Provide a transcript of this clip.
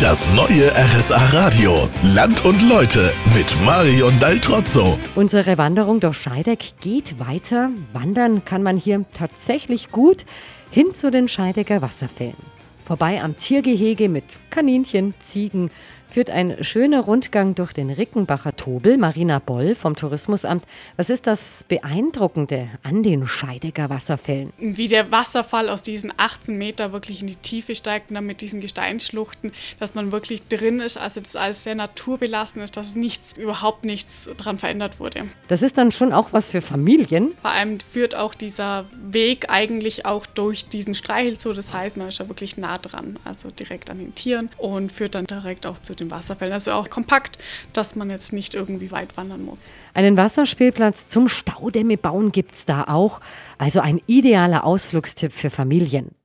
Das neue RSA Radio. Land und Leute mit Marion Daltrozzo. Unsere Wanderung durch Scheideck geht weiter. Wandern kann man hier tatsächlich gut hin zu den Scheidecker Wasserfällen. Vorbei am Tiergehege mit Kaninchen, Ziegen, führt ein schöner Rundgang durch den Rickenbacher Tobel. Marina Boll vom Tourismusamt. Was ist das Beeindruckende an den Scheidecker Wasserfällen? Wie der Wasserfall aus diesen 18 Meter wirklich in die Tiefe steigt und dann mit diesen Gesteinsschluchten, dass man wirklich drin ist, also das alles sehr naturbelassen ist, dass nichts, überhaupt nichts dran verändert wurde. Das ist dann schon auch was für Familien. Vor allem führt auch dieser Weg eigentlich auch durch diesen Streichelzoo, das heißt, man ist ja wirklich nah dran, also direkt an den Tieren und führt dann direkt auch zu den Wasserfällen. Also auch kompakt, dass man jetzt nicht irgendwie weit wandern muss. Einen Wasserspielplatz zum Staudämme bauen gibt es da auch. Also ein idealer Ausflugstipp für Familien.